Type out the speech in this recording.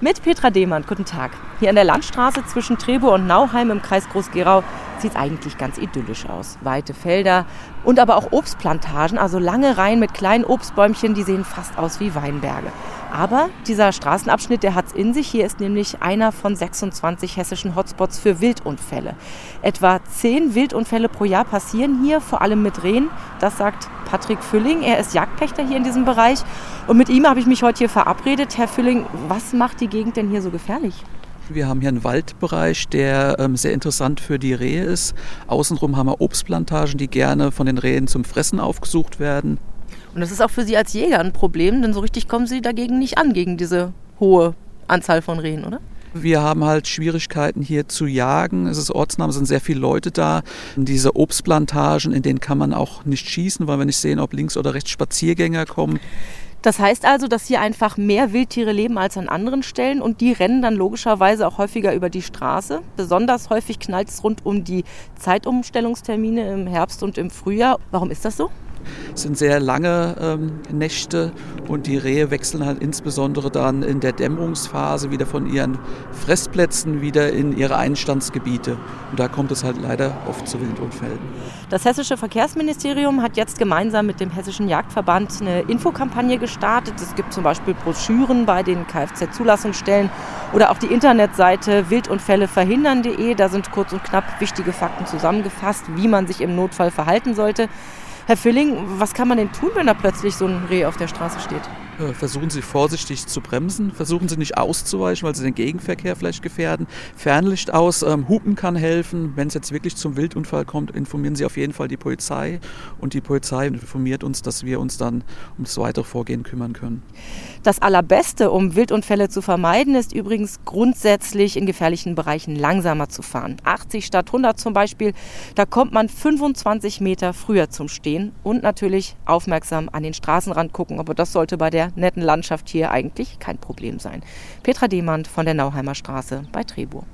Mit Petra Dehmann, guten Tag. Hier an der Landstraße zwischen Trebo und Nauheim im Kreis Groß-Gerau sieht es eigentlich ganz idyllisch aus. Weite Felder und aber auch Obstplantagen, also lange Reihen mit kleinen Obstbäumchen, die sehen fast aus wie Weinberge. Aber dieser Straßenabschnitt, der hat es in sich. Hier ist nämlich einer von 26 hessischen Hotspots für Wildunfälle. Etwa 10 Wildunfälle pro Jahr passieren hier, vor allem mit Rehen. Das sagt Patrick Fülling. Er ist Jagdpächter hier in diesem Bereich. Und mit ihm habe ich mich heute hier verabredet. Herr Fülling, was macht die Gegend denn hier so gefährlich? Wir haben hier einen Waldbereich, der ähm, sehr interessant für die Rehe ist. Außenrum haben wir Obstplantagen, die gerne von den Rehen zum Fressen aufgesucht werden. Und das ist auch für Sie als Jäger ein Problem, denn so richtig kommen Sie dagegen nicht an, gegen diese hohe Anzahl von Rehen, oder? Wir haben halt Schwierigkeiten hier zu jagen. Es ist Ortsname, es sind sehr viele Leute da. Diese Obstplantagen, in denen kann man auch nicht schießen, weil wir nicht sehen, ob links oder rechts Spaziergänger kommen. Das heißt also, dass hier einfach mehr Wildtiere leben als an anderen Stellen und die rennen dann logischerweise auch häufiger über die Straße. Besonders häufig knallt es rund um die Zeitumstellungstermine im Herbst und im Frühjahr. Warum ist das so? Es sind sehr lange ähm, Nächte und die Rehe wechseln halt insbesondere dann in der Dämmerungsphase wieder von ihren Fressplätzen wieder in ihre Einstandsgebiete. Und da kommt es halt leider oft zu Wildunfällen. Das hessische Verkehrsministerium hat jetzt gemeinsam mit dem Hessischen Jagdverband eine Infokampagne gestartet. Es gibt zum Beispiel Broschüren bei den Kfz-Zulassungsstellen oder auch die Internetseite wildunfälleverhindern.de. Da sind kurz und knapp wichtige Fakten zusammengefasst, wie man sich im Notfall verhalten sollte. Herr Fülling, was kann man denn tun, wenn da plötzlich so ein Reh auf der Straße steht? Äh, versuchen Sie vorsichtig zu bremsen, versuchen Sie nicht auszuweichen, weil Sie den Gegenverkehr vielleicht gefährden. Fernlicht aus, ähm, Hupen kann helfen. Wenn es jetzt wirklich zum Wildunfall kommt, informieren Sie auf jeden Fall die Polizei und die Polizei informiert uns, dass wir uns dann um das weitere Vorgehen kümmern können. Das Allerbeste, um Wildunfälle zu vermeiden, ist übrigens grundsätzlich in gefährlichen Bereichen langsamer zu fahren. 80 statt 100 zum Beispiel, da kommt man 25 Meter früher zum Stehen und natürlich aufmerksam an den Straßenrand gucken. Aber das sollte bei der netten Landschaft hier eigentlich kein Problem sein. Petra Demand von der Nauheimer Straße bei Trebur.